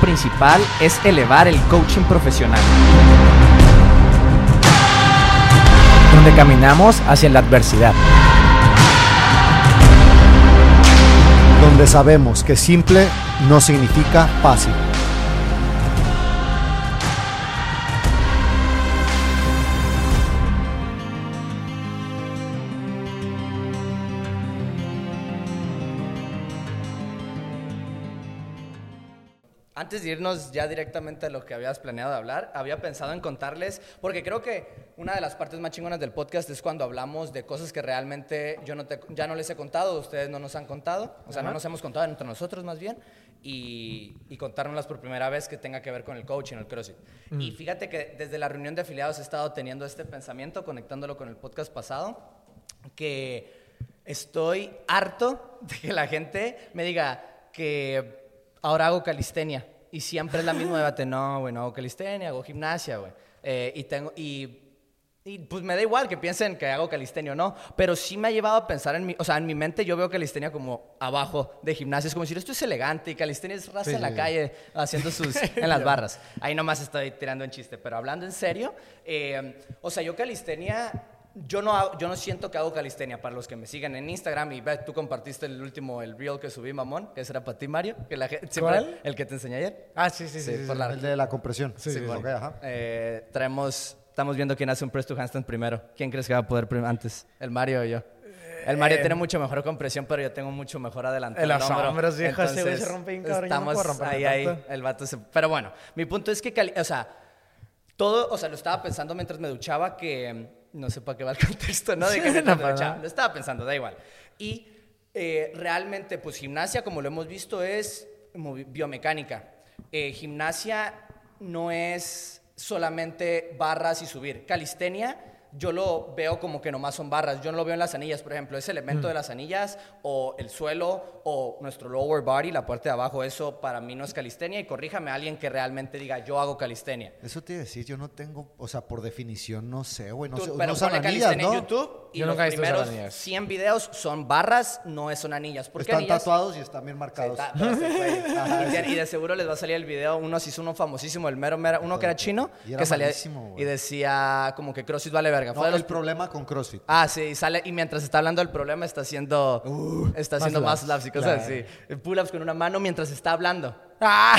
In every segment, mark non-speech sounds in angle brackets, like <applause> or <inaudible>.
principal es elevar el coaching profesional. Donde caminamos hacia la adversidad. Donde sabemos que simple no significa fácil. Antes de irnos ya directamente a lo que habías planeado hablar, había pensado en contarles, porque creo que una de las partes más chingonas del podcast es cuando hablamos de cosas que realmente yo no te- ya no les he contado, ustedes no nos han contado, o sea, no nos hemos contado entre nosotros más bien, y, y contárnoslas por primera vez que tenga que ver con el coaching, el CrossFit. Y fíjate que desde la reunión de afiliados he estado teniendo este pensamiento, conectándolo con el podcast pasado, que estoy harto de que la gente me diga que ahora hago calistenia y siempre es la misma debate, no, güey, no hago calistenia, hago gimnasia, güey. Eh, y tengo y, y, pues me da igual que piensen que hago calistenia o no, pero sí me ha llevado a pensar en mi, o sea, en mi mente yo veo calistenia como abajo de gimnasia, es como decir, esto es elegante y calistenia es raza Sí, en la sí. calle haciendo sus <laughs> en las barras. Ahí nomás estoy tirando un chiste, pero hablando en serio, eh, o sea, yo calistenia yo no, hago- yo no siento que hago calistenia para los que me siguen en Instagram y ve, tú compartiste el último, el reel que subí, mamón, que ese era para ti, Mario, que la ¿Cuál? el que te enseñé ayer. Ah, sí, sí, sí. Sí, la- El de la compresión. Sí, sí, Ok, ajá. Eh, traemos, estamos viendo quién hace un press to handstand primero. ¿Quién crees que va a poder antes? ¿El Mario o yo? El Mario tiene mucho mejor compresión, pero yo tengo mucho mejor adelantado. El hombro. hombros, viejo, ese güey se rompe bien cabrón, yo no Estamos puedo ahí, ahí, el vato se... Pero bueno, mi punto es que, o sea, todo, o sea, lo estaba pensando mientras me duchaba que, no sé para qué va el <laughs> contexto, ¿no? De que duchaba, nada. lo estaba pensando, da igual. Y eh, realmente, pues gimnasia, como lo hemos visto, es biomecánica. Eh, gimnasia no es solamente barras y subir. Calistenia, yo lo veo como que nomás son barras. Yo no lo veo en las anillas, por ejemplo. Ese elemento de las anillas o el suelo o nuestro lower body, la parte de abajo, eso para mí no es calistenia. Y corríjame a alguien que realmente diga, yo hago calistenia. Eso te iba a decir, yo no tengo, o sea, por definición, no sé, güey. No Tú- sé, pero no pone anillas, calistenia ¿no? en YouTube y Yo los primeros anillas. 100 videos son barras, no son anillas. ¿Por qué Están anillas? tatuados y están bien Sí, marcados. <laughs> fue. Ajá, y, de, y de seguro les va a salir el video. Uno se hizo uno famosísimo, el mero, mero uno que era chino, Y era que salía y decía como que CrossFit vale verga. No, Fue de los el problema con CrossFit. Ah, sí, y sale y mientras está hablando del problema está haciendo está más haciendo más laps, y cosas claro. así. Pull-ups con una mano mientras está hablando. <laughs> Ah,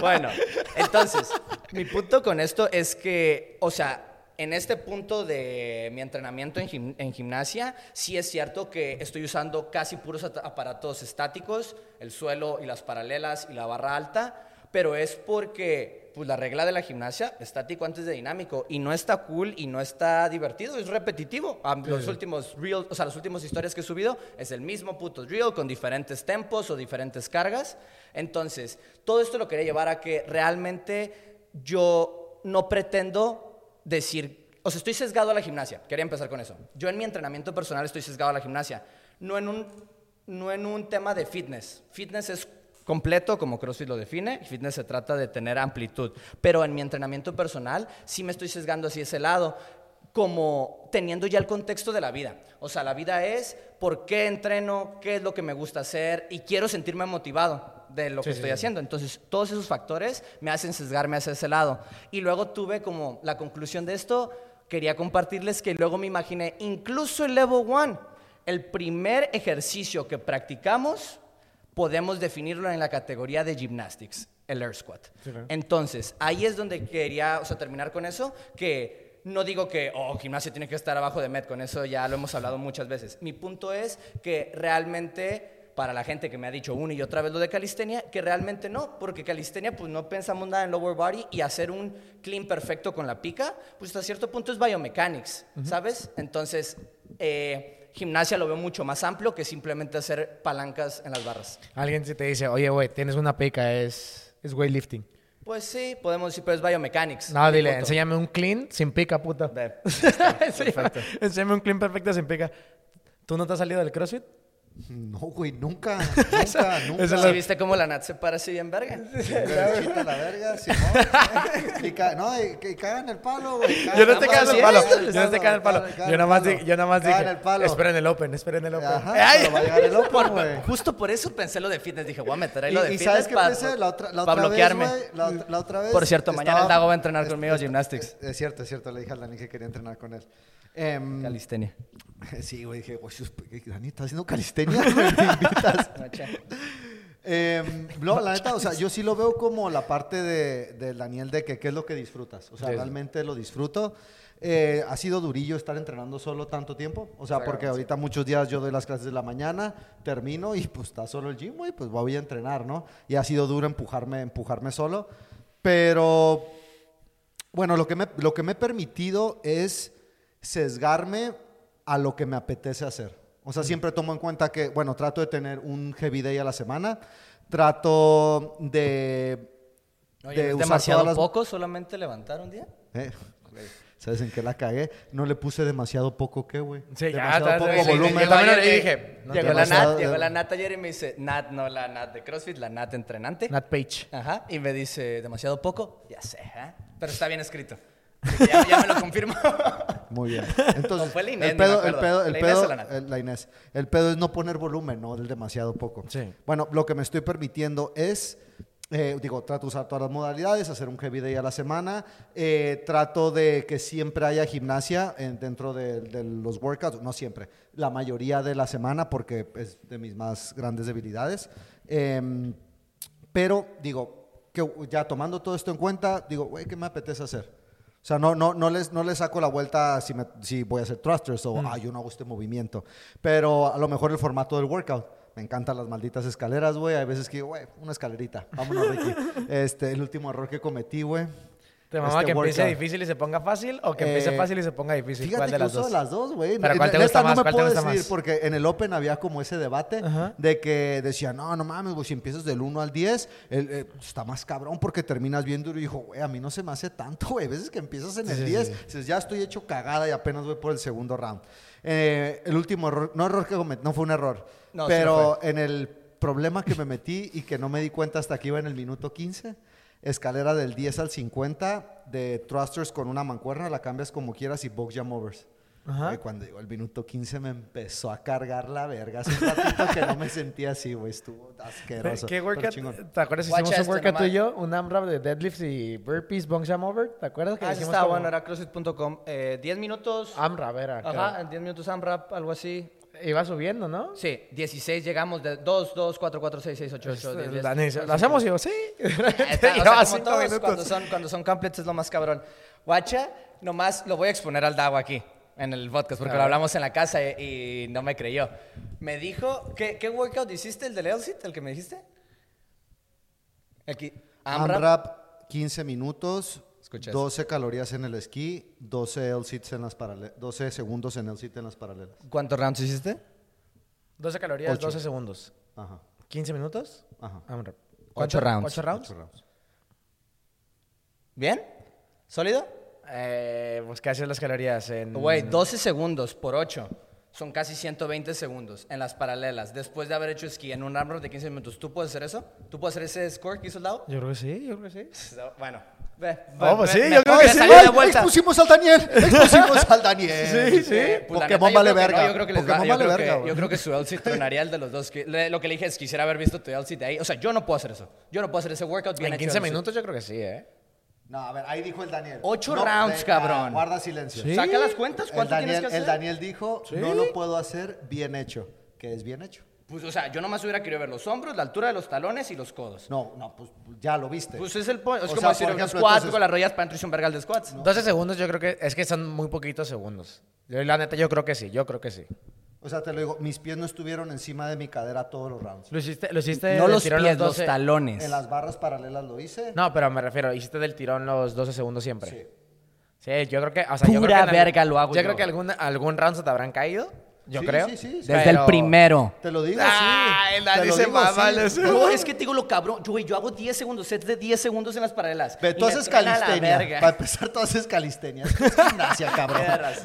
Bueno, entonces, mi punto con esto es que, o sea, en este punto de mi entrenamiento en, gim- en gimnasia, sí es cierto que estoy usando casi puros at- aparatos estáticos, el suelo y las paralelas y la barra alta, pero es porque pues la regla de la gimnasia, estático antes de dinámico, y no está cool y no está divertido, es repetitivo. Los últimos reels, o sea, las últimas historias que he subido es el mismo puto reel con diferentes tempos o diferentes cargas. Entonces, todo esto lo quería llevar a que realmente yo no pretendo decir, o sea, estoy sesgado a la gimnasia. Quería empezar con eso. Yo en mi entrenamiento personal estoy sesgado a la gimnasia, no en un, no en un tema de fitness. Fitness es completo, como CrossFit lo define, fitness se trata de tener amplitud. Pero en mi entrenamiento personal sí me estoy sesgando hacia ese lado, como teniendo ya el contexto de la vida. O sea, la vida es por qué entreno, qué es lo que me gusta hacer y quiero sentirme motivado de lo que Sí, estoy sí. haciendo. Entonces, todos esos factores me hacen sesgarme hacia ese lado. Y luego tuve como la conclusión de esto, quería compartirles que luego me imaginé, incluso el Level 1, el primer ejercicio que practicamos, podemos definirlo en la categoría de gymnastics, el Air Squat. Sí, claro. Entonces, ahí es donde quería, o sea, terminar con eso, que no digo que, oh, gimnasia tiene que estar abajo de Met, con eso ya lo hemos hablado muchas veces. Mi punto es que realmente, para la gente que me ha dicho una y otra vez lo de calistenia, que realmente no, porque calistenia, pues no pensamos nada en lower body y hacer un clean perfecto con la pica, pues hasta cierto punto es biomechanics, ¿sabes? Entonces, eh, gimnasia lo veo mucho más amplio que simplemente hacer palancas en las barras. Alguien si te dice, oye, güey, tienes una pica, es, es weightlifting. Pues sí, podemos decir, pero es biomechanics. No, dile, enséñame un clean sin pica, puta. Enséñame, <laughs> perfecto. enséñame un clean perfecto sin pica. ¿Tú no te has salido del CrossFit? No, güey, nunca, <laughs> nunca, nunca. Eso ¿Sí viste cómo la Nat se para así bien verga? La verga, Simón. <laughs> Y ca- no, y, que cagan el palo, güey. Yo no te cago el el palo. Yo no te cago el palo. Yo nada más, di- yo nada más dije. Esperen el Open, esperen el Open. Ajá, ¡Ay! pero va a llegar el Open, <laughs> güey. Justo por eso pensé lo de fitness. Dije, voy a meter ahí Y, lo de y fitness ¿sabes qué para? La otra, la otra bloquearme. vez, la, ot- la otra vez... Por cierto, mañana el Dago va a entrenar es- conmigo gymnastics. Es, es cierto, es cierto. Le dije al Dani que quería entrenar con él. Em, calistenia. <laughs> sí, güey, dije, güey, Dani, ¿estás haciendo calistenia? <laughs> ¿Me invitas? Eh, no, la neta, o sea, yo sí lo veo como la parte de, de Daniel de que qué es lo que disfrutas. O sea, Sí. realmente lo disfruto. Eh, ha sido durillo estar entrenando solo tanto tiempo. O sea, porque ahorita muchos días yo doy las clases de la mañana, termino y pues está solo el gym, güey, pues voy a entrenar, ¿no? Y ha sido duro empujarme, empujarme solo. Pero, bueno, lo que me, lo que me he permitido es sesgarme a lo que me apetece hacer. O sea, siempre tomo en cuenta que, bueno, trato de tener un heavy day a la semana. Trato de... Oye, de ¿es usar demasiado las- poco solamente levantar un día? Eh, ¿Sabes en qué la cagué? No le puse demasiado poco, ¿qué, güey? Sí, ya, demasiado está, poco sí, sí, volumen. Yo también lo dije. No, llegó, la Nat, llegó la Nat ayer y me dice, Nat, no la Nat de CrossFit, la Nat entrenante. Nat Page. Ajá, y me dice, ¿demasiado poco? Ya sé, ¿eh? Pero está bien escrito. <laughs> Ya, ya me lo confirmo. Muy bien. <laughs> Entonces, fue la Inés, el pedo, el pedo, el ¿La Inés pedo, o la Nat? el- la Inés. El pedo es no poner volumen, no del demasiado poco. Sí. Bueno, lo que me estoy permitiendo es, eh, digo, trato de usar todas las modalidades, hacer un heavy day a la semana, eh, trato de que siempre haya gimnasia en- dentro de, de los workouts, no siempre, la mayoría de la semana porque es de mis más grandes debilidades. Em, pero digo, que ya tomando todo esto en cuenta, digo, güey, ¿qué me apetece hacer? O sea, no, no, no, les, no les saco la vuelta si, me- si voy a hacer thrusters o, ah, yo no hago este movimiento. Pero a lo mejor el formato del workout. Me encantan las malditas escaleras, güey. Hay veces que, güey, una escalerita. Vámonos, Ricky. <laughs> este, el último error que cometí, güey. ¿Te mama Este que empiece workout. difícil y se ponga fácil o que empiece Eh, fácil y se ponga difícil? Fíjate ¿Cuál de que las uso dos? las dos, güey. ¿Pero cuál te gusta más? No me ¿Cuál te puedo gusta decidir más? porque en el Open había como ese debate Ajá. de que decía, no, no mames, güey, si empiezas del 1 al 10, el, eh, está más cabrón porque terminas bien duro. Y dijo, güey, a mí no se me hace tanto, güey. A veces que empiezas en el Sí, sí, 10, sí. dices, ya estoy hecho cagada y apenas voy por el segundo round. Eh, el último error, no error que cometí, no fue un error, No, pero en el problema que me metí y que no me di cuenta hasta que iba en el minuto 15, escalera del 10 al 50 de thrusters con una mancuerna, la cambias como quieras y box jam overs. Ajá. Cuando llegó el minuto 15 me empezó a cargar la verga. Hace un ratito que no me sentía así, güey. Estuvo asqueroso. ¿Qué workout? ¿Te acuerdas si Watch hicimos un este workout tú y yo? Un AMRAP de deadlifts y burpees, bong jam over. ¿Te acuerdas que Ah, hicimos estaba como- bueno, era crossfit.com. Eh, 10 minutos. AMRAP era. Ajá, creo. en 10 minutos AMRAP, algo así. Iba subiendo, ¿no? Sí, 16 llegamos de 2, 2, 4, 4, 6, 6, 8, 8, 10, 10. La Nisa- ¿Lo hacemos? Y yo, sí. Está, o sea, como todos, cuando son, cuando son complets es lo más cabrón. Guacha, nomás lo voy a exponer al Dago aquí, en el podcast, porque lo hablamos en la casa y, y no me creyó. Me dijo, ¿qué, qué workout hiciste? ¿El del Elsit, el que me dijiste? Aquí, AMRAP. AMRAP, 15 minutos, Escucha eso. 12 calorías en el esquí, 12 L-sits en las paralelas, 12 segundos en L-sit en las paralelas. ¿Cuántos rounds hiciste? 12 calorías, Ocho. 12 segundos. Ajá, 15 minutos. ajá. AMRAP. Ocho ¿Cuántos- rounds. ¿Ocho rounds? Ocho rounds. ¿Bien? ¿Sólido? Eh, pues casi las calorías en... Güey, 12 segundos por 8. Son casi 120 segundos en las paralelas. Después de haber hecho esquí en un AMRAP de 15 minutos, ¿tú puedes hacer eso? ¿Tú puedes hacer ese score que hizo el Dago? Yo creo que sí, yo creo que sí. Bueno, ve. Pues ve- sí, me- yo creo que sí. salió de ¡Ay, vuelta. Expusimos al Daniel, <laughs> expusimos al Daniel. Sí, sí. Eh, pues Pokémon neta, vale verga. no, yo creo que les va- Pokémon yo vale creo verga, que-. Yo creo que su outfit tronaría el de los dos. que- le- Lo que le dije es, quisiera haber visto tu outfit de ahí. O sea, yo no puedo hacer eso. Yo no puedo hacer ese workout bien En hecho 15 outfit. minutos yo creo que sí, ¿eh? No, a ver, ahí dijo el Daniel. Ocho No, rounds, venga, cabrón. Guarda silencio. Sí. Saca las cuentas, ¿cuánto Daniel, tienes que hacer? el Daniel dijo, no lo puedo hacer bien hecho. ¿Qué es bien hecho? Pues, o sea, yo nomás hubiera querido ver los hombros, la altura de los talones y los codos. No, no, pues ya lo viste. Pues es el point. Es O como sea, decir un ejemplo, squat entonces- con las rodillas para dentro y un vergal de squats. 12 segundos yo creo que... Es que son muy poquitos segundos. La neta, yo creo que sí, yo creo que sí. O sea, te lo digo, mis pies no estuvieron encima de mi cadera todos los rounds. ¿Lo hiciste, lo hiciste No del los tirón pies, los 12? talones. En las barras paralelas lo hice. No, pero me refiero, hiciste del tirón los 12 segundos siempre. Sí. Sí, yo creo que... O sea, yo Pura creo que verga lo hago Yo yo. creo que algún, algún round se te habrán caído. Yo Sí, creo. sí, sí, sí. Desde Pero- el primero. Te lo digo, Ay, sí. la Te lo dice digo, mamá, sí. No, es que te digo lo cabrón. Yo, güey, yo hago 10 segundos, sets de 10 segundos en las paralelas. Y tú haces calistenia. Para empezar, tú haces calistenia. Esto es gimnasia, <laughs> cabrón.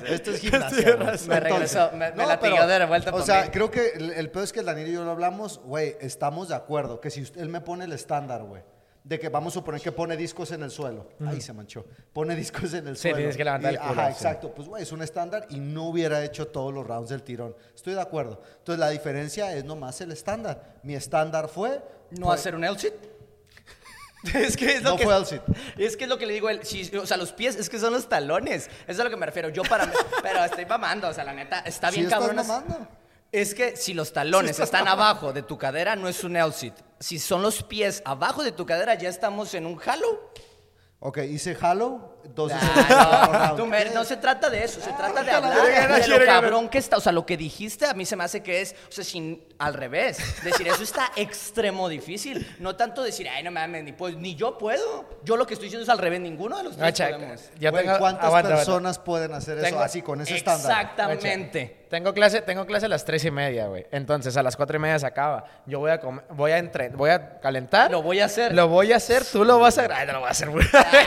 Esto es gimnasia. Me regresó, me- me latigueó de revuelta O sea, mí. creo que el, el peor es que el Daniel y yo lo hablamos, güey, estamos de acuerdo. Que si usted- él me pone el estándar, güey. De que vamos a suponer que pone discos en el suelo. Ahí se manchó. Pone discos en el Sí, suelo. tienes que levantar Y- el culo, Ajá, sí. exacto. Pues, güey, es un estándar y no hubiera hecho todos los rounds del tirón. Estoy de acuerdo. Entonces, la diferencia es nomás el estándar. Mi estándar fue... No hacer un L-sit. <laughs> Es que es lo No que fue L-sit. Es que es lo que le digo a él, si- o sea, los pies es que son los talones. Eso es a lo que me refiero. Yo para mí, <laughs> pero estoy mamando, o sea, la neta está Sí bien estás cabrón. es- mamando. Es que si los talones están abajo de tu cadera no es un L-sit. Si son los pies abajo de tu cadera ya estamos en un halo. Ok, hice Halo, 12 Ah, no, se trata de eso, se trata de hablar de lo cabrón que está. O sea, lo que dijiste a mí se me hace que es, o sea, sin, al revés. Decir eso está extremo difícil. No tanto decir, ay, no mames, ni, pues, ni yo puedo. Yo lo que estoy diciendo es al revés, ninguno de los tres Gacha, podemos. ya Güey, tengo- ¿Cuántas aguanta, aguanta. personas pueden hacer eso Tengo- así, con ese estándar? Exactamente. Tengo clase, tengo clase a las tres y media, güey. Entonces a las cuatro y media se acaba. Yo voy a comer, voy a entre, voy a calentar. Lo voy a hacer. Lo voy a hacer, tú lo vas a hacer. Ay, no lo voy a hacer, güey. Ay,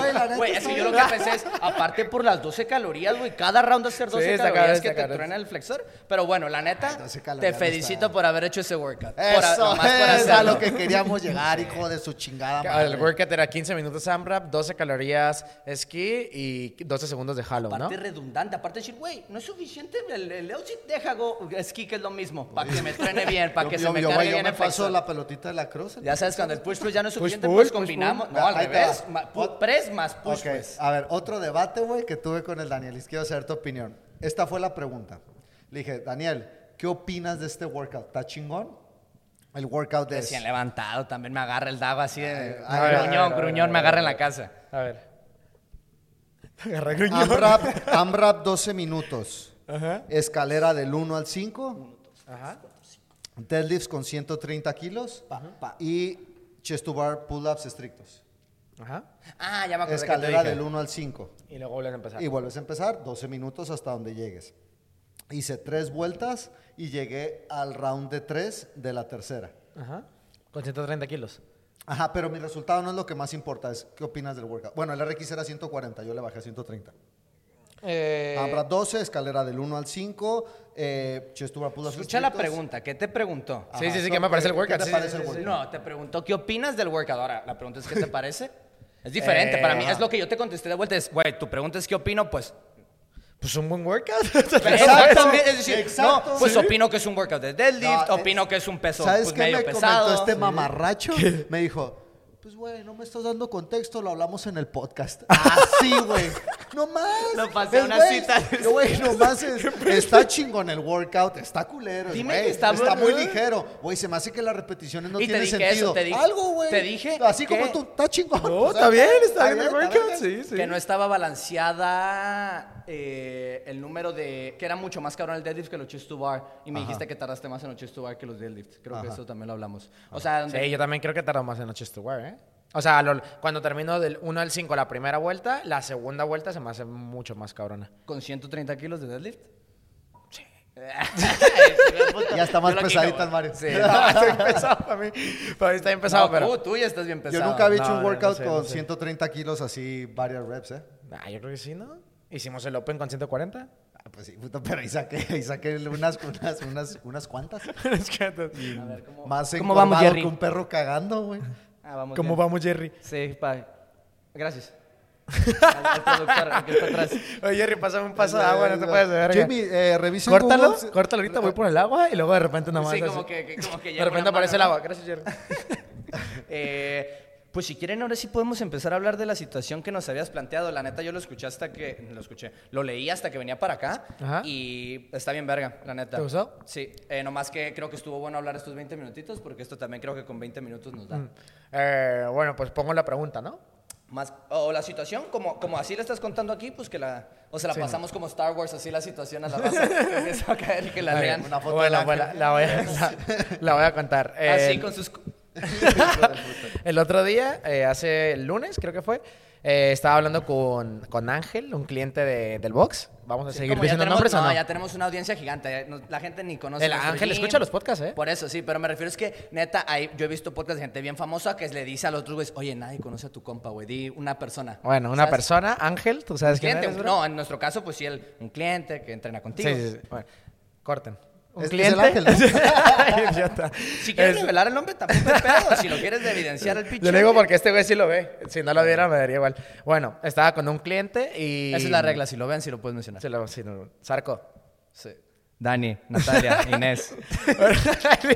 Güey, la neta Güey, es está que yo lo que pensé es, aparte por las 12 calorías, güey, cada round hacer 12 Sí, calorías cabrón, que te truena el flexor. Pero bueno, la neta, 12 te no felicito está- por haber hecho ese workout. Por- Eso por es a hacerlo. lo que queríamos llegar, hijo de su chingada El madre. workout era 15 minutos AMRAP, 12 calorías esquí y 12 segundos de Halo, ¿no? Aparte redundante, aparte decir, güey, no es suficiente el, el L-sit, deja go, esquí que es lo mismo, para que me truene bien, para que Yo- se me yo, cargue güey, yo bien me el paso flexor. la pelotita de la cruz. Ya sabes, cuando el push press ya no es suficiente, pues combinamos. No, al revés. press más push A ver, otro debate, güey, que tuve con el Daniel. Y quiero saber tu opinión. Esta fue la pregunta. Le dije, Daniel, ¿qué opinas de este workout? ¿Está chingón? El workout de... Recién levantado, también me agarra el dago así de a ver, a ver, gruñón, a ver, a gruñón, ver, me agarra en la casa. A ver. <laughs> Agarra gruñón. AMRAP, AMRAP 12 minutos. Ajá. Escalera del 1 al 5. Ajá. Deadlifts con 130 kilos. Y chest to bar pull-ups estrictos. Ajá. Ah, ya me te Escalera del 1 al 5. Y luego vuelves a empezar. Y vuelves a empezar, 12 minutos hasta donde llegues. Hice tres vueltas y llegué al round de tres de la tercera. Ajá. Con 130 kilos. Ajá, pero mi resultado no es lo que más importa, es qué opinas del workout. Bueno, el RX era 140, yo le bajé a 130. Eh, AMRAP 12, escalera del 1 al 5, eh, Escucha la estrictos. pregunta, ¿qué te preguntó? Ajá, Sí, sí, sí, ¿qué me parece el ¿qué workout? te Sí, sí, sí? No, te preguntó qué opinas del workout. Ahora, la pregunta es ¿qué te <laughs> parece? Es diferente, Eh, para mí ajá. es lo que yo te contesté de vuelta. Es, güey, tu pregunta es qué opino, pues... Pues un buen workout. <laughs> Exactamente, es decir, exacto. no, pues Sí. opino que es un workout de deadlift, No, opino eh, que es un peso ¿Sabes pues, qué medio me pesado. comentó este mamarracho? Me dijo, pues güey, no me estás dando contexto, lo hablamos en el podcast. <laughs> Así, güey. No más. Lo pasé a una cita. Güey, nomás <laughs> es, está chingón el workout, está culero. Dime que está está muy ligero. Güey, se me hace que las repeticiones no Y te tienen dije sentido. eso, te dije- Algo, güey. te dije Así que- como tú, está chingón. No, O sea, está bien, está bien el workout. bien. Sí, sí. Que no estaba balanceada eh, el número de... Que era mucho más cabrón el deadlift que los chest to bar. Y me Ajá. dijiste que tardaste más en los chest to bar que los deadlift. Creo que eso también lo hablamos. O sea, donde- Sí, yo también creo que tardó más en noches to wear, ¿eh? O sea, lo- cuando termino del 1 al 5 la primera vuelta, la segunda vuelta se me hace mucho más cabrona. con 130 kilos de deadlift. Sí. <laughs> Ya está más pesadita el Mario. Sí. <laughs> está bien <laughs> pesado para mí. Para mí está bien pesado, No, pero... tú, tú ya estás bien pesado. Yo nunca había hecho No, un no, workout no sé, con no sé. 130 kilos así, varias reps, ¿eh? Ah, yo creo que sí, ¿no? Hicimos el Open con 140. Ah, pues sí, puta, pero ahí saqué, ahí saqué unas, unas, unas, unas cuantas. Es que- A ver, ¿cómo, Más ¿cómo vamos, encorvado Jerry? que un perro cagando, güey. Ah, vamos ¿Cómo bien. vamos, Jerry? Sí, pa. Gracias. <laughs> al, al productor al que está atrás. Oye, Jerry, pásame un paso de agua, no te puedes ver. Jimmy, eh, revisa Córtalo, Google- córtalo ahorita, voy por el agua y luego de repente nomás. Sí, como así. que, que- como que De llega repente una aparece el mano, agua. Gracias, Jerry. <laughs> Eh, pues si quieren, ahora sí podemos empezar a hablar de la situación que nos habías planteado. La neta, yo lo escuché hasta que. Lo escuché. Lo leí hasta que venía para acá. Ajá. Y está bien verga, la neta. ¿Te gustó? Sí. Eh, nomás que creo que estuvo bueno hablar estos 20 minutitos, porque esto también creo que con 20 minutos nos da. Eh, bueno, pues pongo la pregunta, ¿no? Más, o la situación, como, como así la estás contando aquí, pues que la. O se la pasamos como Star Wars, así la situación a la raza. <laughs> Que la lean. una foto Bueno, pues la, ángel. la voy a, <laughs> la, la voy a contar. Así Eh, con sus. <laughs> el otro día, eh, hace el lunes, creo que fue, Eh, estaba hablando con, con Ángel, un cliente de- del box. Vamos a seguir diciendo tenemos- nombres o no, no. ya tenemos una audiencia gigante. eh, no- La gente ni conoce. El Ángel escucha los podcasts, ¿eh? Por eso, sí, pero me refiero es que, neta, hay, yo he visto podcasts de gente bien famosa que le dice a los otros güeyes, oye, nadie conoce a tu compa, güey, di una persona. Bueno, una ¿Sabes? persona, Ángel, ¿tú sabes quién Cliente, eres, no, en nuestro caso, pues sí, el, un cliente que entrena contigo. Sí, sí, sí. Bueno, corten. Un Es- es cliente. el Ángel. <laughs> <laughs> Si quieres Es- revelar el nombre, tampoco hay pedo. Si lo quieres de evidenciar el pinche. Yo le digo porque este güey sí lo ve. Si no lo viera, me daría igual. Bueno, estaba con un cliente y. Esa es la regla, si lo ven, si lo puedes mencionar. Se lo- sí, no, Sarco. Sí. Dani, Natalia, <laughs> Inés. <laughs>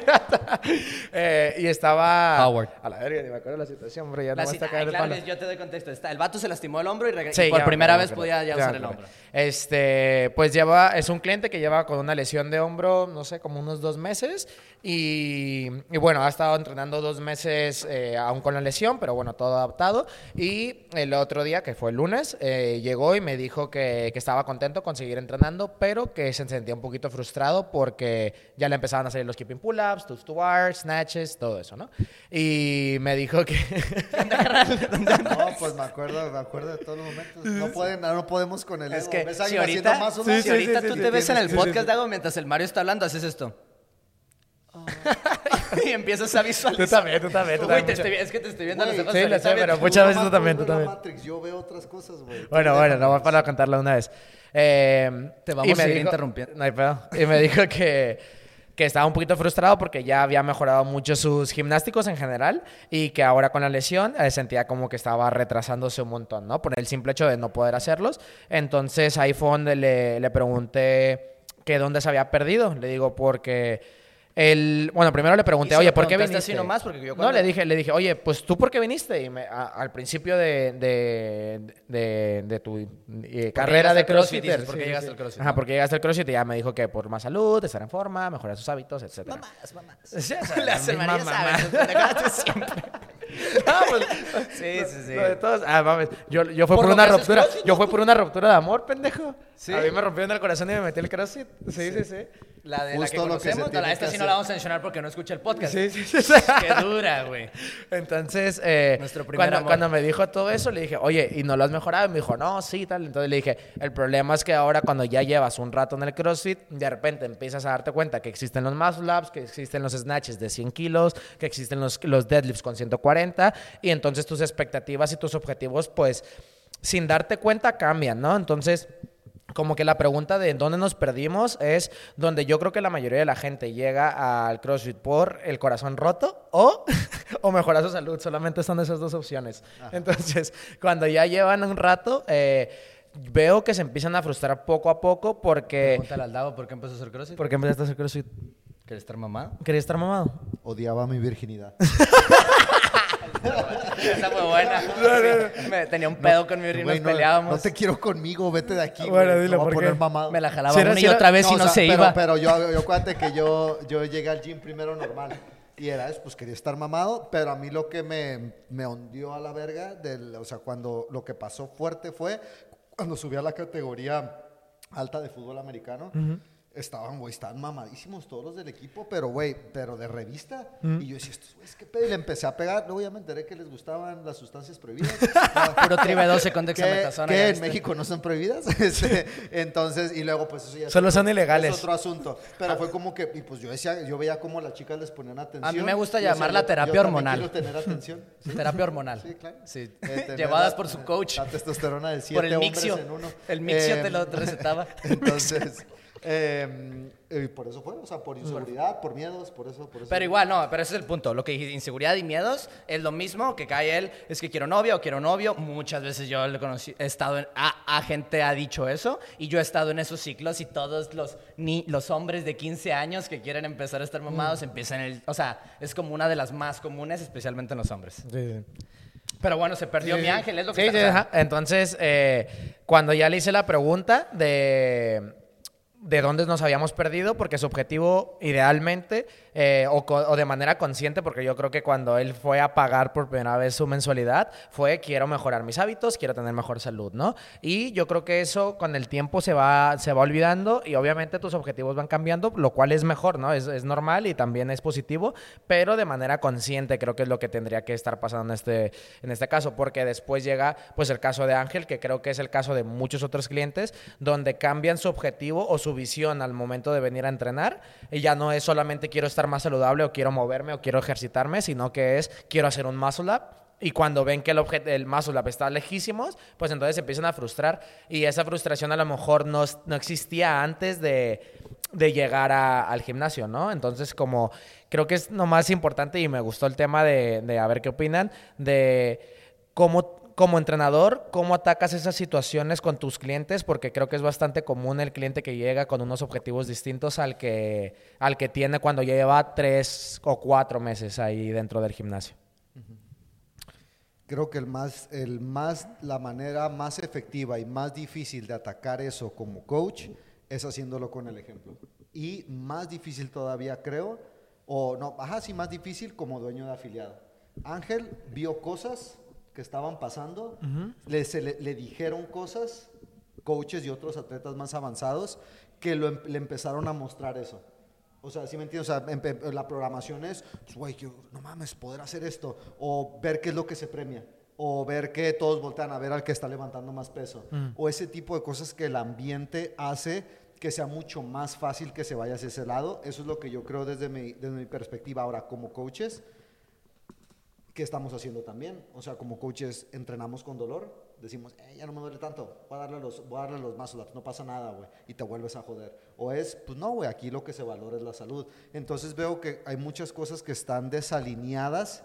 Eh, y estaba. Howard. A la verga, ni me acuerdo la situación, hombre. Ya La no me cita- está ay, cayendo claro, yo te doy contexto. Está, el vato se lastimó el hombro y, regre- Sí, y por ya me primera vez podía ya usar el hombro. Este, pues lleva, es un cliente que lleva con una lesión de hombro, no sé, como unos dos meses. Y, y bueno, ha estado entrenando dos meses eh, aún con la lesión, pero bueno, todo adaptado. Y el otro día, que fue el lunes, eh, llegó y me dijo que, que estaba contento con seguir entrenando, pero que se sentía un poquito frustrado porque ya le empezaban a salir los keeping pull-ups, tooth to bar, snatches, todo eso, ¿no? Y me dijo que... No, pues me acuerdo, me acuerdo de todos los momentos. No, pueden, no podemos con el Es que ¿Ves a si ahorita, más o si menos? ahorita sí, tú sí, te ves en el podcast, Dago, mientras el Mario está hablando, haces esto. <laughs> y empiezas a visualizar. Tú también, tú también, tú también. te estoy es que te estoy viendo a los ojos. sí, lo sé, pero muchas veces nomás tú también, tú también. Matrix, yo veo otras cosas, güey. Bueno, bueno, no para contarla una vez. Eh, Te vamos a seguir dijo- interrumpiendo. No hay pedo. Y me dijo que, que estaba un poquito frustrado porque ya había mejorado mucho sus gimnásticos en general y que ahora con la lesión eh, sentía como que estaba retrasándose un montón, ¿no? Por el simple hecho de no poder hacerlos. Entonces ahí fue donde le, le pregunté que dónde se había perdido. Le digo, porque... El, bueno, primero le pregunté, ¿Y se oye, ¿por qué viniste? así nomás? Porque yo No, cuando- le dije, le dije, oye, pues tú por qué viniste? Y me- a- al principio de, de, de, de tu eh, carrera de CrossFit, dices, ¿por qué llegaste al CrossFit, Ajá, no? porque llegaste al crossfit y ya me dijo que por más salud, estar en forma, mejorar sus hábitos, etc. Mamás, mamás. Sí, o sea, <laughs> Le la hace misma María, mamá. siempre. <laughs> Ah, pues, Sí, sí, sí. lo de todos. Ah, mames. Yo, yo fue Por por, una ruptura. crossfit, Yo fue por una ruptura de amor, pendejo. ¿Sí? A mí me rompieron el corazón y me metí el crossfit. Sí, sí, sí. La de la que Justo lo que se conocemos, no, la esta que sí no la vamos a mencionar porque no escucha el podcast. Sí, sí, sí. Qué dura, güey. Entonces, eh, Nuestro primer cuando, amor. cuando me dijo todo eso, le dije, oye, ¿y no lo has mejorado? Y me dijo, no, sí, tal. Entonces le dije, el problema es que ahora cuando ya llevas un rato en el CrossFit, de repente empiezas a darte cuenta que existen los muscle ups, que existen los snatches de 100 kilos, que existen los, los deadlifts con 140, y entonces tus expectativas y tus objetivos, pues, sin darte cuenta, cambian, ¿no? Entonces como que la pregunta de dónde nos perdimos es donde yo creo que la mayoría de la gente llega al CrossFit por el corazón roto o, <laughs> o mejorar su salud. Solamente están esas dos opciones. Entonces, <laughs> cuando ya llevan un rato, eh, veo que se empiezan a frustrar poco a poco porque... Pregúntale al Dago por qué empezó a hacer crossfit. ¿Por qué empezaste a hacer CrossFit? ¿Quieres estar mamado? ¿Querías estar mamado? Odiaba mi virginidad. <laughs> Esa fue buena. <laughs> Sí, me- tenía un pedo con mi y nos no, peleábamos. no te quiero conmigo, vete de aquí. Bueno, güey, te voy a ¿por poner mamado. Me la jalaba una y otra vez y o no sea, se pero, iba. Pero yo, yo <laughs> acuérdate que yo, yo llegué al gym primero normal. Y era eso, pues quería estar mamado, pero a mí lo que me, me hundió a la verga, del, o sea, cuando lo que pasó fuerte fue cuando subí a la categoría alta de fútbol americano. Estaban, güey, estaban mamadísimos todos los del equipo, pero, güey, pero de revista. Y yo decía, estos güeyes, qué pedo. Y le empecé a pegar. Luego ya me enteré que les gustaban las sustancias prohibidas. <laughs> Puro tribe <laughs> 12 con que, dexametasona. que ya en. México no son prohibidas. <laughs> Este, Entonces, y luego, pues eso ya Solo son ilegales. Es otro asunto. Pero fue como que, y pues yo decía, yo veía cómo las chicas les ponían atención. A mí me gusta decía, llamarla yo- terapia yo hormonal. Quiero tener atención. ¿sí? Terapia hormonal. Sí, claro. Sí. Eh, Llevadas la- por su coach. La testosterona de siete Por el hombres mixio. en uno. El mixio Eh, te lo recetaba. Entonces, eh, eh, por eso fue, o sea, por inseguridad, por miedos, por eso, por eso. Pero igual, no, pero ese es el punto. Lo que dije, inseguridad y miedos es lo mismo que cae él. Es que quiero novia o quiero novio. Muchas veces yo le conocí, he estado en, a, a gente ha dicho eso y yo he estado en esos ciclos y todos los, ni, los hombres de 15 años que quieren empezar a estar mamados empiezan el, o sea, es como una de las más comunes, especialmente en los hombres. Sí. Pero bueno, se perdió mi ángel, es lo que Sí, está- sí, o sea. Entonces, eh, cuando ya le hice la pregunta de... de dónde nos habíamos perdido, porque su objetivo idealmente eh, o, o de manera consciente, porque yo creo que cuando él fue a pagar por primera vez su mensualidad, fue quiero mejorar mis hábitos, quiero tener mejor salud, ¿no? Y yo creo que eso con el tiempo se va, se va olvidando y obviamente tus objetivos van cambiando, lo cual es mejor, ¿no? Es, es normal y también es positivo, pero de manera consciente creo que es lo que tendría que estar pasando en este, en este caso, porque después llega pues el caso de Ángel, que creo que es el caso de muchos otros clientes, donde cambian su objetivo o su visión al momento de venir a entrenar y ya no es solamente quiero estar más saludable o quiero moverme o quiero ejercitarme, sino que es quiero hacer un muscle up y cuando ven que el, el muscle up está lejísimos, pues entonces se empiezan a frustrar. Y esa frustración a lo mejor no, no existía antes de, de llegar a- al gimnasio, ¿no? Entonces, como creo que es lo más importante y me gustó el tema de, de a ver qué opinan, de cómo como entrenador, ¿cómo atacas esas situaciones con tus clientes? Porque creo que es bastante común el cliente que llega con unos objetivos distintos al que, al que tiene cuando lleva tres o cuatro meses ahí dentro del gimnasio. Creo que el más, el más, la manera más efectiva y más difícil de atacar eso como coach es haciéndolo con el ejemplo. Y más difícil todavía, creo, o no, ajá, sí, más difícil como dueño de afiliado. Ángel vio cosas que estaban pasando, le, se le, le dijeron cosas, coaches y otros atletas más avanzados, que lo em- le empezaron a mostrar eso. O sea, ¿sí me entiendes? O sea, la programación es, pues, güey, no mames, poder hacer esto. O ver qué es lo que se premia. O ver que todos voltean a ver al que está levantando más peso. O ese tipo de cosas que el ambiente hace que sea mucho más fácil que se vaya hacia ese lado. Eso es lo que yo creo desde mi, desde mi perspectiva ahora como coaches. ¿Qué estamos haciendo también? O sea, como coaches entrenamos con dolor, decimos, "Eh, ya no me duele tanto, voy a darle los, voy a darle los muscle ups, no pasa nada, güey, y te vuelves a joder. O es, pues no, güey, aquí lo que se valora es la salud. Entonces veo que hay muchas cosas que están desalineadas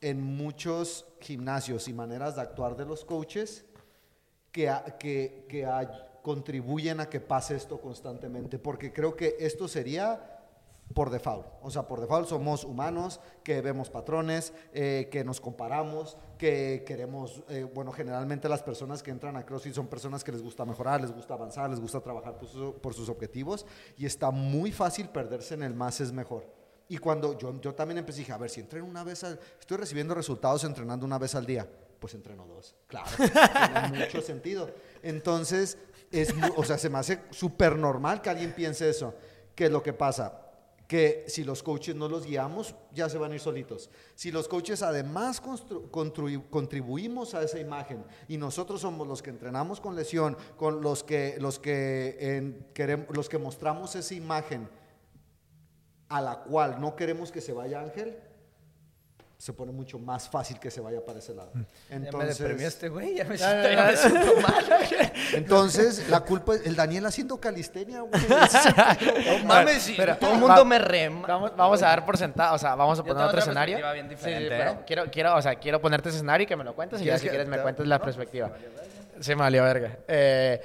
en muchos gimnasios y maneras de actuar de los coaches que, a- que, que a- contribuyen a que pase esto constantemente, porque creo que esto sería por default. O sea, por default somos humanos que vemos patrones, eh, que nos comparamos, que queremos, eh, bueno, generalmente las personas que entran a CrossFit son personas que les gusta mejorar, les gusta avanzar, les gusta trabajar por, su- por sus objetivos y está muy fácil perderse en el más es mejor. Y cuando yo, yo también empecé, dije, a ver, si entreno una vez al, estoy recibiendo resultados entrenando una vez al día, pues entreno dos. Claro, <laughs> tiene mucho sentido. Entonces, es, o sea, se me hace súper normal que alguien piense eso. ¿Qué es lo que pasa? Que si los coaches no los guiamos, ya se van a ir solitos. Si los coaches además contribuimos a esa imagen y nosotros somos los que entrenamos con lesión, con los que, los que, en- querem- los que mostramos esa imagen a la cual no queremos que se vaya Ángel, se pone mucho más fácil que se vaya para ese lado. ya me deprimió Entonces, este güey, ya me siento, ya me siento mal. entonces la culpa es el Daniel haciendo calistenia, güey. <laughs> No mames, todo el va- mundo me rema. Vamos, vamos a dar por sentado, o sea, vamos a poner otro escenario. bien Sí, pero ¿eh? quiero, quiero, o sea, quiero ponerte ese escenario y que me lo cuentes y ya ¿Quieres si que quieres me te- cuentes la perspectiva. Sí, me valió verga. Eh,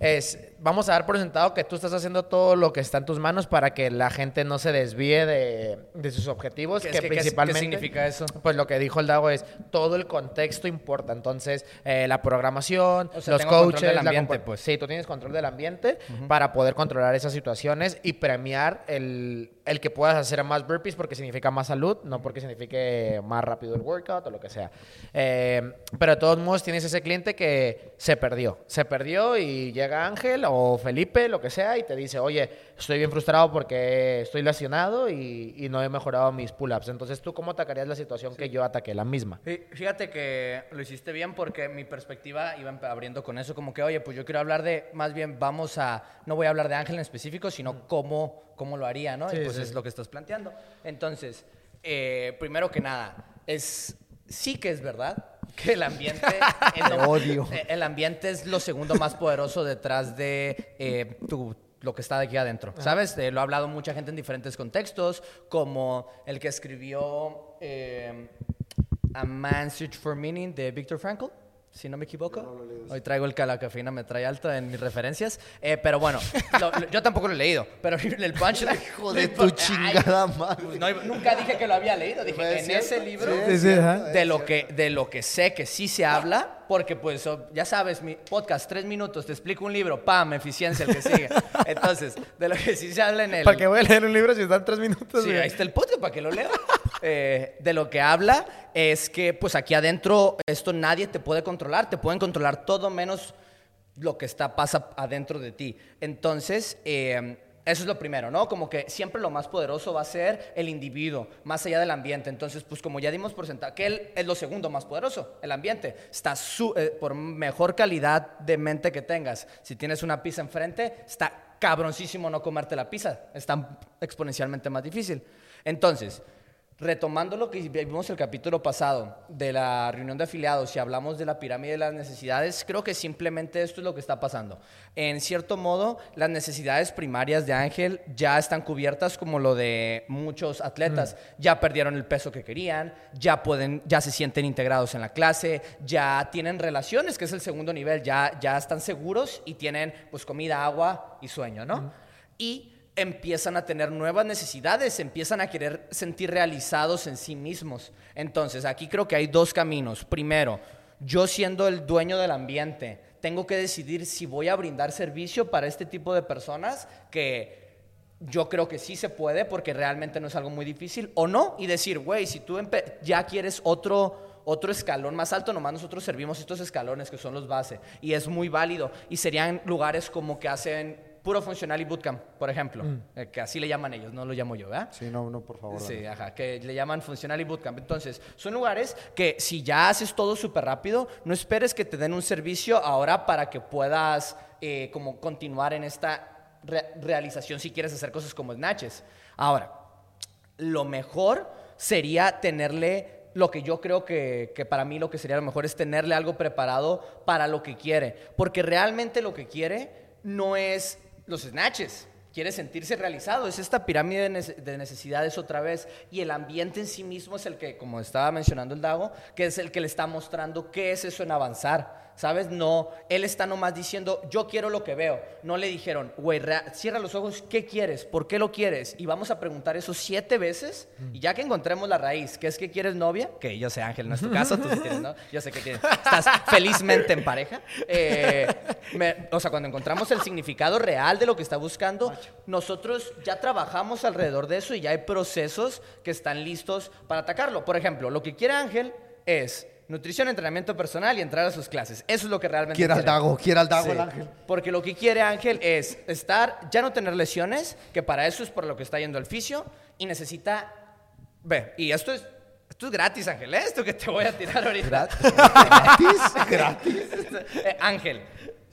es, vamos a dar por sentado que tú estás haciendo todo lo que está en tus manos para que la gente no se desvíe de, de sus objetivos, ¿Qué- que qué- principalmente... qué significa eso? Pues lo que dijo el Dago es, todo el contexto importa. Entonces, eh, la programación, O sea, los coaches... del la ambiente, compo- pues. Sí, tú tienes control del ambiente para poder controlar esas situaciones y premiar el, el que puedas hacer más burpees porque significa más salud, no porque signifique más rápido el workout o lo que sea. Eh, pero de todos modos tienes ese cliente que se perdió. Se perdió y llega Ángel o Felipe, lo que sea, y te dice, oye, estoy bien frustrado porque estoy lesionado y, y no he mejorado mis pull-ups. Entonces, ¿tú cómo atacarías la situación que yo ataqué? La misma. Fí- Fíjate que lo hiciste bien porque mi perspectiva iba abriendo con eso, como que, oye, pues yo quiero hablar de, más bien vamos a, no voy a hablar de Ángel en específico, sino cómo, cómo lo haría, ¿no? Sí, y pues es lo que estás planteando. Entonces, eh, primero que nada, es, sí que es verdad que el ambiente... <laughs> es lo- odio. eh, El ambiente es lo segundo más poderoso detrás de eh, tu lo que está de aquí adentro, ¿sabes? Eh, lo ha hablado mucha gente en diferentes contextos, como el que escribió eh, A Man's Search for Meaning de Viktor Frankl. Si no me equivoco. Hoy traigo el que la cafeína me trae alta en mis referencias. Eh, pero bueno, <laughs> lo- lo- yo tampoco lo he leído. Pero <laughs> el punchline. Hijo de tu chingada Ay, madre. pues no, nunca dije que lo había leído. Dije, ¿Es en cierto? ese libro Sí, es cierto, ajá. es de lo, que, de lo que sé que sí se habla, porque pues ya sabes, mi podcast, tres minutos, te explico un libro, pam, eficiencia, el que sigue. <laughs> Entonces, de lo que sí se habla en el... ¿Para qué voy a leer un libro si están tres minutos? Sí, ahí está el podcast para que lo lea. Eh, de lo que habla es que pues aquí adentro esto nadie te puede controlar, te pueden controlar todo menos lo que está pasa adentro de ti. Entonces, eh, eso es lo primero, ¿no? Como que siempre lo más poderoso va a ser el individuo, más allá del ambiente. Entonces, pues como ya dimos por sentado, que él es lo segundo más poderoso, el ambiente. Está su- eh, por mejor calidad de mente que tengas. Si tienes una pizza enfrente, está cabroncísimo no comerte la pizza. Está exponencialmente más difícil. Entonces, retomando lo que vimos el capítulo pasado de la reunión de afiliados y hablamos de la pirámide de las necesidades, creo que simplemente esto es lo que está pasando. En cierto modo, las necesidades primarias de Ángel ya están cubiertas como lo de muchos atletas. Ya perdieron el peso que querían, ya pueden, ya se sienten integrados en la clase, ya tienen relaciones, que es el segundo nivel, ya, ya están seguros y tienen pues comida, agua y sueño, ¿no? Y empiezan a tener nuevas necesidades, empiezan a querer sentir realizados en sí mismos. Entonces, aquí creo que hay dos caminos. Primero, yo siendo el dueño del ambiente, tengo que decidir si voy a brindar servicio para este tipo de personas que yo creo que sí se puede porque realmente no es algo muy difícil o no y decir, güey, si tú ya quieres otro otro escalón más alto, nomás nosotros servimos estos escalones que son los base y es muy válido y serían lugares como que hacen puro funcional y bootcamp, por ejemplo, eh, que así le llaman ellos, no lo llamo yo, ¿verdad? Sí, no, no, por favor. Sí, dale. ajá, que le llaman funcional y bootcamp. Entonces, son lugares que si ya haces todo súper rápido, no esperes que te den un servicio ahora para que puedas eh, como continuar en esta re- realización si quieres hacer cosas como snatches. Ahora, lo mejor sería tenerle lo que yo creo que, que para mí lo que sería lo mejor es tenerle algo preparado para lo que quiere. Porque realmente lo que quiere no es los snatches. Quiere sentirse realizado. Es esta pirámide de nece- de necesidades otra vez. Y el ambiente en sí mismo es el que, como estaba mencionando el Dago, que es el que le está mostrando qué es eso en avanzar. ¿Sabes? No, él está nomás diciendo, yo quiero lo que veo. No le dijeron, güey, cierra los ojos, ¿qué quieres? ¿Por qué lo quieres? Y vamos a preguntar eso siete veces. Y ya que encontremos la raíz, que es que quieres novia, que yo sé, Ángel, no es tu caso, tú sí tienes, ¿no? Yo sé que tienes. Estás felizmente en pareja. Eh, me- o sea, cuando encontramos el significado real de lo que está buscando, nosotros ya trabajamos alrededor de eso y ya hay procesos que están listos para atacarlo. Por ejemplo, lo que quiere Ángel es nutrición, entrenamiento personal y entrar a sus clases. Eso es lo que realmente Quiere al. Dago, quiere al Dago Sí, el ángel. Porque lo que quiere Ángel es estar, ya no tener lesiones, que para eso es por lo que está yendo al fisio, y necesita. Ve, y esto es. Esto es gratis, Ángel, ¿eh? Esto que te voy a tirar ahorita. ¿Gratis? <laughs> ¿Gratis? <laughs> Eh, Ángel,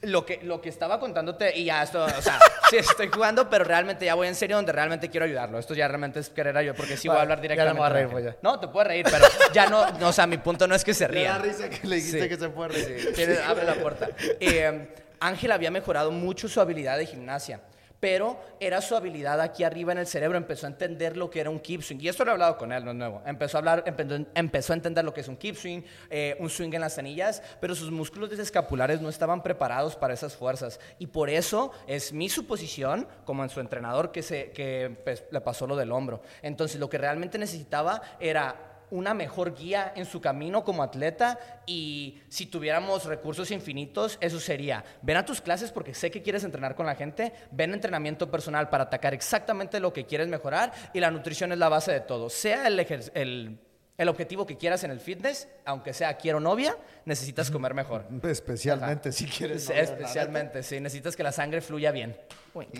lo que, lo que estaba contándote, y ya esto, o sea, <laughs> sí estoy jugando, pero realmente ya voy en serio donde realmente quiero ayudarlo. Esto ya realmente es querer ayudar, porque sí voy a hablar ya no me directamente. voy a reír, pues, ya. No, te puedes reír, pero ya no, no, o sea, mi punto no es que se ría. da risa que le dijiste Sí. que se a reír. Sí, abre la puerta. Eh, Ángel había mejorado mucho su habilidad de gimnasia, pero era su habilidad aquí arriba en el cerebro. Empezó a entender lo que era un keep swing. Y esto lo he hablado con él, no es nuevo. Empezó a, hablar, empe- empezó a entender lo que es un keep swing, eh, un swing en las anillas, pero sus músculos escapulares no estaban preparados para esas fuerzas. Y por eso es mi suposición, como en su entrenador, que, se, que pues, le pasó lo del hombro. Entonces, lo que realmente necesitaba era una mejor guía en su camino como atleta y si tuviéramos recursos infinitos, eso sería, ven a tus clases porque sé que quieres entrenar con la gente, ven a entrenamiento personal para atacar exactamente lo que quieres mejorar y la nutrición es la base de todo. Sea el, el, el objetivo que quieras en el fitness, aunque sea quiero novia, necesitas comer mejor. <laughs> Especialmente si quieres. Novia, especialmente, sí, necesitas que la sangre fluya bien.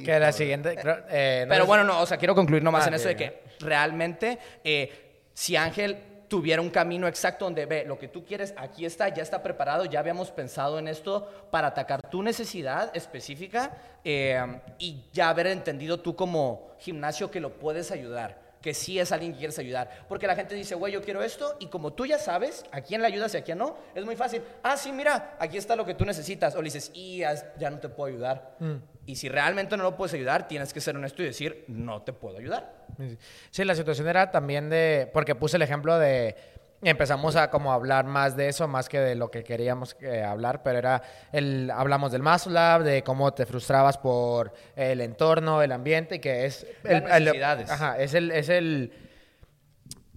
Que la siguiente. creo- eh, no Pero bueno, no, o sea, quiero concluir nomás Ah, en eso de que realmente eh, si Ángel tuviera un camino exacto donde ve lo que tú quieres, aquí está, ya está preparado, ya habíamos pensado en esto para atacar tu necesidad específica eh, y ya haber entendido tú como gimnasio que lo puedes ayudar. Que sí es alguien que quieres ayudar. Porque la gente dice, güey, yo quiero esto. Y como tú ya sabes a quién le ayudas y a quién no, es muy fácil. Ah, sí, mira, aquí está lo que tú necesitas. O le dices, y ya, no te puedo ayudar. Y si realmente no lo puedes ayudar, tienes que ser honesto y decir, no te puedo ayudar. Sí, la situación era también de, porque puse el ejemplo de Y empezamos a como hablar más de eso, más que de lo que queríamos eh, hablar, pero era el hablamos del Muscle Lab, de cómo te frustrabas por el entorno, el ambiente, que es el, Las necesidades. ajá, es el es el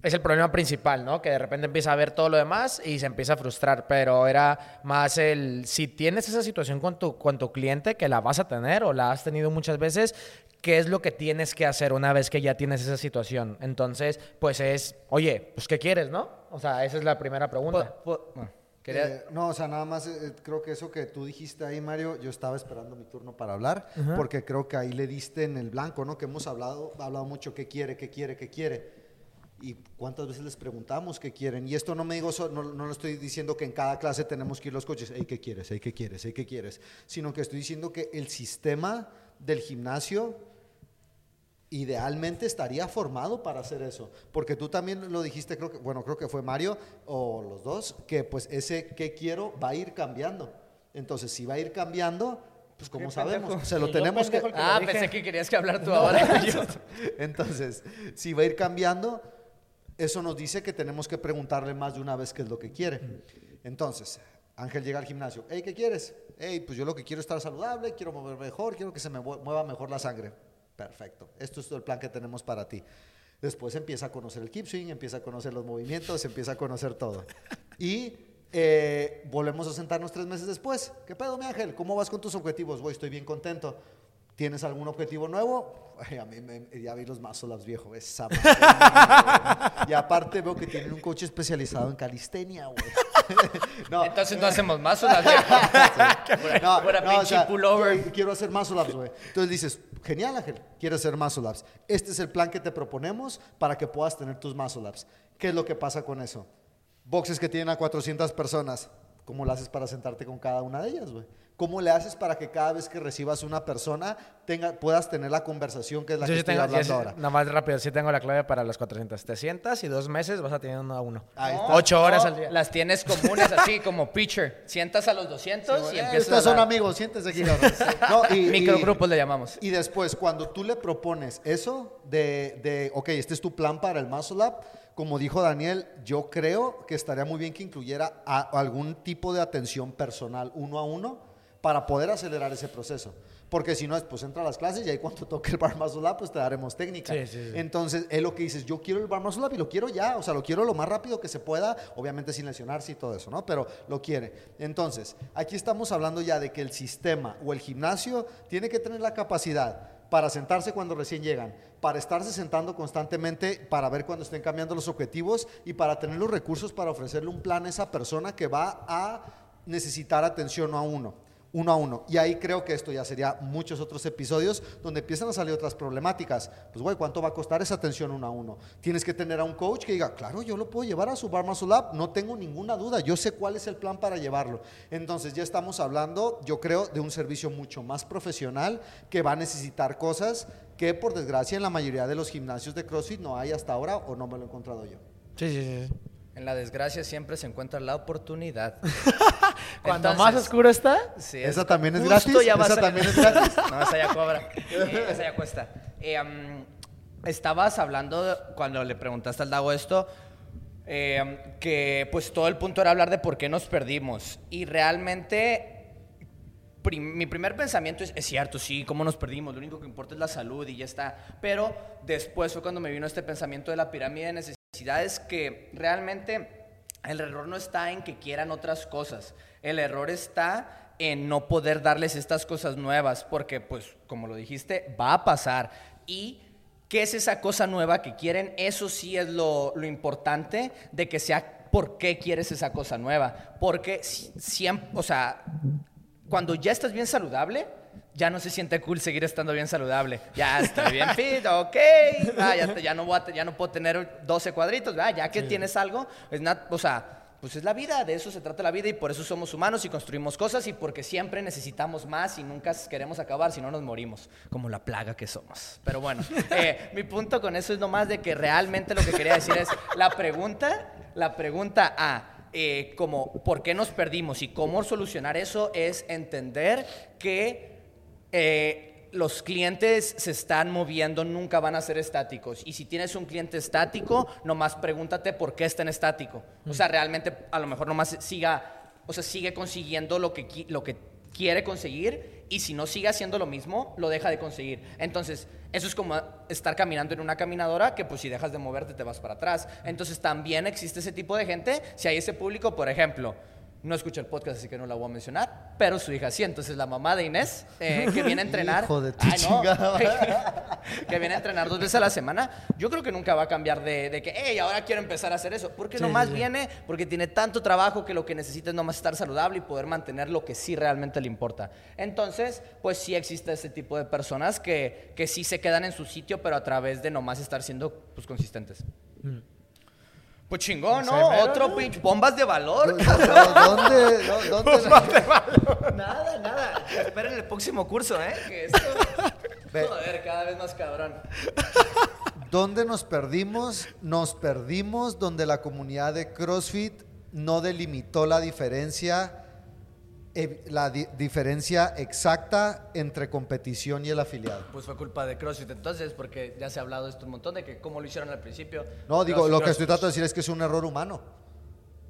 es el problema principal, ¿no? Que de repente empieza a ver todo lo demás y se empieza a frustrar, pero era más el, si tienes esa situación con tu, con tu cliente, que la vas a tener o la has tenido muchas veces, ¿qué es lo que tienes que hacer una vez que ya tienes esa situación? Entonces, pues es, oye, pues ¿qué quieres, no? O sea, esa es la primera pregunta. Eh, no, o sea, nada más eh, creo que eso que tú dijiste ahí, Mario, yo estaba esperando mi turno para hablar, porque creo que ahí le diste en el blanco, ¿no? Que hemos hablado, hablado mucho qué quiere, qué quiere, qué quiere. Y cuántas veces les preguntamos qué quieren. Y esto no me digo, no, no lo estoy diciendo que en cada clase tenemos que ir los coches, hey, ¿qué quieres? Hey, ¿qué quieres? Hey, ¿qué quieres? Sino que estoy diciendo que el sistema del gimnasio idealmente estaría formado para hacer eso. Porque tú también lo dijiste, creo que, bueno, creo que fue Mario o los dos, que pues ese que quiero va a ir cambiando. Entonces, si va a ir cambiando, pues como Qué sabemos, pendejo. se lo tenemos que... que- Ah, pensé que querías que hablar tú <laughs> ahora. Yo- <laughs> Entonces, si va a ir cambiando, eso nos dice que tenemos que preguntarle más de una vez qué es lo que quiere. Entonces, Ángel llega al gimnasio. Hey, ¿qué quieres? Hey, pues yo lo que quiero es estar saludable, quiero mover mejor, quiero que se me mue- mueva mejor la sangre. Perfecto. Esto es todo el plan que tenemos para ti. Después empieza a conocer el keep swing, empieza a conocer los movimientos, empieza a conocer todo. Y eh, volvemos a sentarnos tres meses después. ¿Qué pedo, mi Ángel? ¿Cómo vas con tus objetivos? Güey, estoy bien contento. ¿Tienes algún objetivo nuevo? Ay, a mí me, ya vi los ups, viejo. Esa madre, y aparte veo que tienen un coche especializado en calistenia, güey. <laughs> no, Entonces no hacemos más o las <laughs> no, Fuera no, o pinche sea, pullover. Quiero hacer ups, güey. Entonces dices, genial, Ángel, quieres hacer ups. Este es el plan que te proponemos para que puedas tener tus ups. ¿Qué es lo que pasa con eso? Boxes que tienen a 400 personas. ¿Cómo lo haces para sentarte con cada una de ellas, güey? ¿Cómo le haces para que cada vez que recibas una persona tenga, puedas tener la conversación que es la Yo que sí estoy tengo, hablando sí- ahora? nada más rápido, sí tengo la clave para las 400. Te sientas y dos meses vas a tener uno a uno. Ahí está. Ocho horas No, al día. Las tienes comunes así como pitcher. Sientas a los 200 y Eh, empiezas Estos a son amigos, siéntese aquí. <laughs> No, y- y- Microgrupos le llamamos. Y después, cuando tú le propones eso de, de, ok, este es tu plan para el Muscle Up, como dijo Daniel, yo creo que estaría muy bien que incluyera a- algún tipo de atención personal uno a uno para poder acelerar ese proceso. Porque si no, es, pues entra a las clases y ahí cuando <laughs> toque el bar pues te daremos técnica. Sí, sí, sí. Entonces, es lo que dices, yo quiero el bar y lo quiero ya, o sea, lo quiero lo más rápido que se pueda, obviamente sin lesionarse y todo eso, ¿no? Pero lo quiere. Entonces, aquí estamos hablando ya de que el sistema o el gimnasio tiene que tener la capacidad para sentarse cuando recién llegan, para estarse sentando constantemente, para ver cuando estén cambiando los objetivos y para tener los recursos para ofrecerle un plan a esa persona que va a necesitar atención a uno uno a uno. Y ahí creo que esto ya sería muchos otros episodios donde empiezan a salir otras problemáticas. Pues, güey, ¿cuánto va a costar esa atención uno a uno? Tienes que tener a un coach que diga, claro, yo lo puedo llevar a su Bar Muscle Up, no tengo ninguna duda, yo sé cuál es el plan para llevarlo. Entonces, ya estamos hablando, yo creo, de un servicio mucho más profesional que va a necesitar cosas que, por desgracia, en la mayoría de los gimnasios de CrossFit no hay hasta ahora o no me lo he encontrado yo. Sí, sí, sí. En la desgracia siempre se encuentra la oportunidad. <laughs> Cuando Entonces, más oscuro está, sí, ¿Esa también es gratis? ya va a ¿Esa también es gratis? <laughs> No, esa ya cobra. <laughs> Eh, esa ya cuesta. Eh, um, estabas hablando, de- cuando le preguntaste al Dago esto, eh, que pues todo el punto era hablar de por qué nos perdimos. Y realmente prim- mi primer pensamiento es, es cierto, sí, cómo nos perdimos, lo único que importa es la salud y ya está. Pero después fue cuando me vino este pensamiento de la pirámide de necesidades que realmente el error no está en que quieran otras cosas, el error está en no poder darles estas cosas nuevas, porque pues como lo dijiste, va a pasar. Y ¿Qué es esa cosa nueva que quieren? Eso sí es lo, lo importante de que sea por qué quieres esa cosa nueva. Porque si- siempre, o sea, cuando ya estás bien saludable, ya no se siente cool seguir estando bien saludable. Ya estoy bien <laughs> fit, ok. Ah, ya, te- ya no voy a ya no puedo tener 12 cuadritos, ah, ya que tienes algo, es nat- o sea, pues es la vida, de eso se trata la vida y por eso somos humanos y construimos cosas y porque siempre necesitamos más y nunca queremos acabar, si no nos morimos, como la plaga que somos. Pero bueno, <laughs> eh, mi punto con eso es nomás de que realmente lo que quería decir es la pregunta, la pregunta a eh, como por qué nos perdimos y cómo solucionar eso es entender que eh, los clientes se están moviendo, nunca van a ser estáticos. Y si tienes un cliente estático, nomás pregúntate por qué está en estático. O sea, realmente a lo mejor nomás siga, o sea, sigue consiguiendo lo que, lo que quiere conseguir y si no sigue haciendo lo mismo, lo deja de conseguir. Entonces, eso es como estar caminando en una caminadora que pues si dejas de moverte te vas para atrás. Entonces, también existe ese tipo de gente. Si hay ese público, por ejemplo, no escucha el podcast, así que no la voy a mencionar, pero su hija sí. Entonces, la mamá de Inés, eh, que viene a <laughs> entrenar. Hijo de tu Ay, no. chingada. <laughs> que viene a entrenar dos veces a la semana, yo creo que nunca va a cambiar de, de que, hey, ahora quiero empezar a hacer eso. Porque nomás viene porque tiene tanto trabajo que lo que necesita es nomás estar saludable y poder mantener lo que sí realmente le importa. Entonces, pues sí existe ese tipo de personas que, que sí se quedan en su sitio, pero a través de nomás estar siendo pues, consistentes. Pues chingón, ¿no? Otro no. pinche bombas de valor. ¿Dónde? ¿Dónde? nada, nada. Esperen el próximo curso, ¿eh? Que esto... <laughs> Ve. Joder, cada vez más cabrón. ¿Dónde nos perdimos? Nos perdimos donde la comunidad de CrossFit no delimitó la diferencia, la di- diferencia exacta entre competición y el afiliado. Pues fue culpa de CrossFit entonces, porque ya se ha hablado de esto un montón, de que cómo lo hicieron al principio. No, digo, CrossFit, lo que CrossFit. estoy tratando de decir es que es un error humano.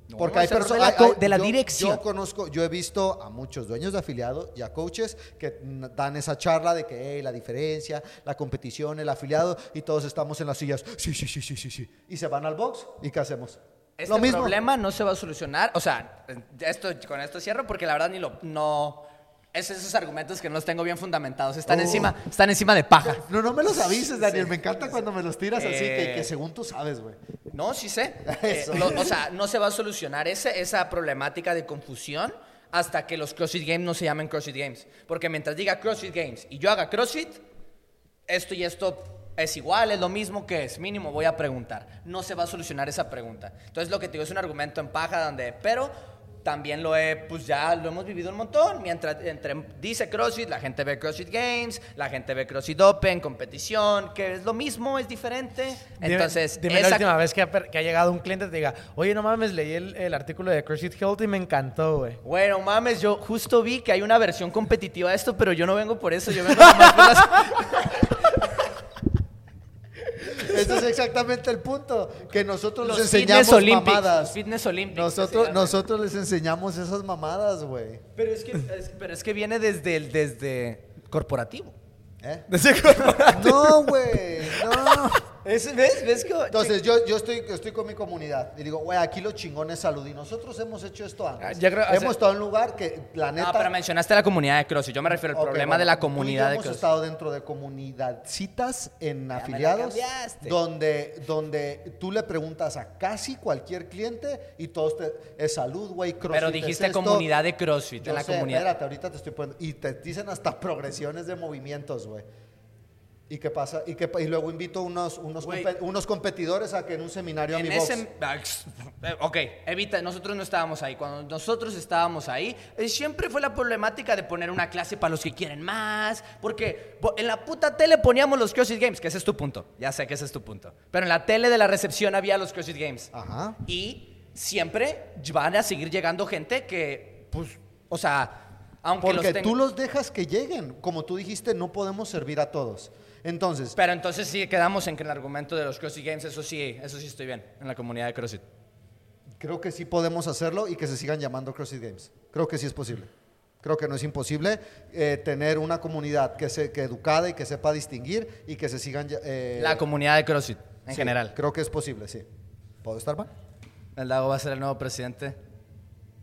No, Porque hay personas. de la de la yo- dirección. Yo conozco, yo he visto a muchos dueños de afiliados y a coaches que dan esa charla de que hey, la diferencia, la competición, el afiliado, y todos estamos en las sillas. Sí, sí, sí, sí, sí, sí. Y se van al box, ¿y qué hacemos? Este lo mismo. problema no se va a solucionar, o sea, esto, con esto cierro porque la verdad ni lo, no, es esos argumentos que no los tengo bien fundamentados, están Oh. encima, están encima de paja. No, no me los avises, Daniel. Me encanta cuando me los tiras así, que, Eh. que según tú sabes, güey. No, sí sé. <laughs> Eh, lo- o sea, no se va a solucionar ese- esa problemática de confusión hasta que los CrossFit Games no se llamen CrossFit Games. Porque mientras diga CrossFit Games y yo haga CrossFit, esto y esto es igual, es lo mismo que es, mínimo voy a preguntar. No se va a solucionar esa pregunta. Entonces lo que te digo es un argumento en paja donde, pero también lo he, pues ya lo hemos vivido un montón. Mientras entre, dice CrossFit, la gente ve CrossFit Games, la gente ve CrossFit Open, competición, que es lo mismo, es diferente. Entonces, dime, la esa- última vez que ha, per- que ha llegado un cliente te diga, oye, no mames, leí el, el artículo de CrossFit Health y me encantó, güey. Bueno, mames, yo justo vi que hay una versión competitiva de esto, pero yo no vengo por eso, yo vengo por las... <laughs> Ese es exactamente el punto. Que nosotros Los les Fitness enseñamos Olympics, mamadas. Fitness Olympics, Nosotros, nosotros les enseñamos esas mamadas, güey. Pero es que, es- pero es que viene desde el desde corporativo. ¿Eh? No, güey, no. Es- ¿Ves? ¿Ves que Entonces, yo, yo estoy, estoy con mi comunidad y digo, güey, aquí lo chingón es salud. Y nosotros hemos hecho esto antes. Ah, ya creo- hemos estado en un lugar que, la neta. No, pero mencionaste la comunidad de CrossFit. Yo me refiero al Ok, problema bueno, de la tú y yo comunidad de hemos CrossFit. estado dentro de comunidadcitas en me la afiliados cambiaste. donde, donde tú le preguntas a casi cualquier cliente y todos te es salud, güey, CrossFit Pero es dijiste esto. comunidad de CrossFit, Yo en la sé, comunidad. espérate, ahorita te estoy poniendo y te dicen hasta progresiones de movimientos, güey. ¿Y qué pasa? Y, qué y luego invito unos, unos, compe- unos competidores a que en un seminario a En mi box. ese, eh, <laughs> ok, evita, nosotros no estábamos ahí. Cuando nosotros estábamos ahí, eh, siempre fue la problemática de poner una clase para los que quieren más. Porque en la puta tele poníamos los CrossFit Games, que ese es tu punto. Ya sé que ese es tu punto. Pero en la tele de la recepción había los CrossFit Games. Ajá. Y siempre van a seguir llegando gente que, pues, o sea, aunque Porque los tú los dejas que lleguen. Como tú dijiste, no podemos servir a todos. Entonces, Pero entonces sí quedamos en que el argumento de los CrossFit Games, eso sí, eso sí estoy bien, en la comunidad de CrossFit. Creo que sí podemos hacerlo y que se sigan llamando CrossFit Games. Creo que sí es posible. Creo que no es imposible eh, tener una comunidad que, se, que educada y que sepa distinguir y que se sigan... eh, La comunidad de CrossFit, en sí, general. Creo que es posible, sí. ¿Puedo estar mal? El Dago va a ser el nuevo presidente.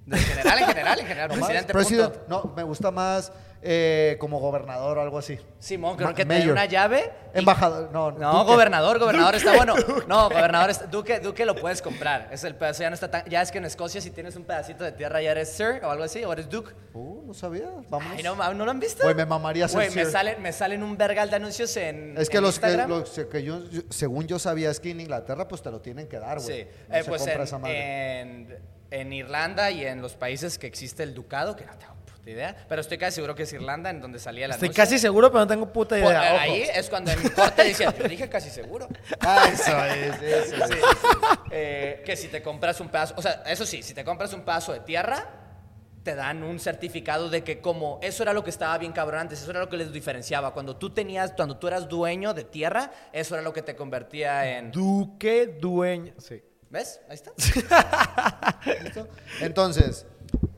De general, en general, en general, <laughs> No presidente. President- no, me gusta más eh, como gobernador o algo así. Simón, creo Ma- que te mayor. una llave. y- Embajador, no. No, Duque. gobernador, gobernador está bueno. No, gobernador, está- Duque, Duque lo puedes comprar. Es el pedazo, ya no está tan. Ya es que en Escocia, si tienes un pedacito de tierra, ya eres Sir o algo así, o eres Duke. Uh, no sabía. Ay, no, ¿no lo han visto? Güey, me mamaría ser Güey, me salen, me salen un vergal de anuncios en. Es que en los que, los que yo, yo- según yo sabía, es que en Inglaterra pues te lo tienen que dar, güey. Sí, No Eh, se pues compra en, esa madre. en, en Irlanda y en los países que existe el ducado, que no tengo puta idea, pero estoy casi seguro que es Irlanda en donde salía la Estoy casi seguro, pero no tengo puta Por- idea. ahí es cuando en corte decían, yo dije casi seguro. <laughs> Ah, eso es, eso es. Eh, que si te compras un pedazo, o sea, eso sí, si te compras un pedazo de tierra, te dan un certificado de que como eso era lo que estaba bien cabrón antes, eso era lo que les diferenciaba. Cuando tú tenías, cuando tú eras dueño de tierra, eso era lo que te convertía en... Duque, dueño. Sí. ¿Ves? Ahí está. <laughs> ¿Listo? Entonces,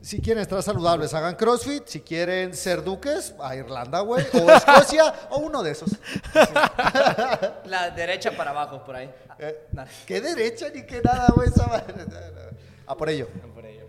si quieren estar saludables, hagan CrossFit. Si quieren ser duques, a Irlanda, güey. O <laughs> Escocia, o uno de esos. <laughs> La derecha para abajo, por ahí. Eh. ¿Qué derecha ni qué nada, güey? A por ello. Por ello.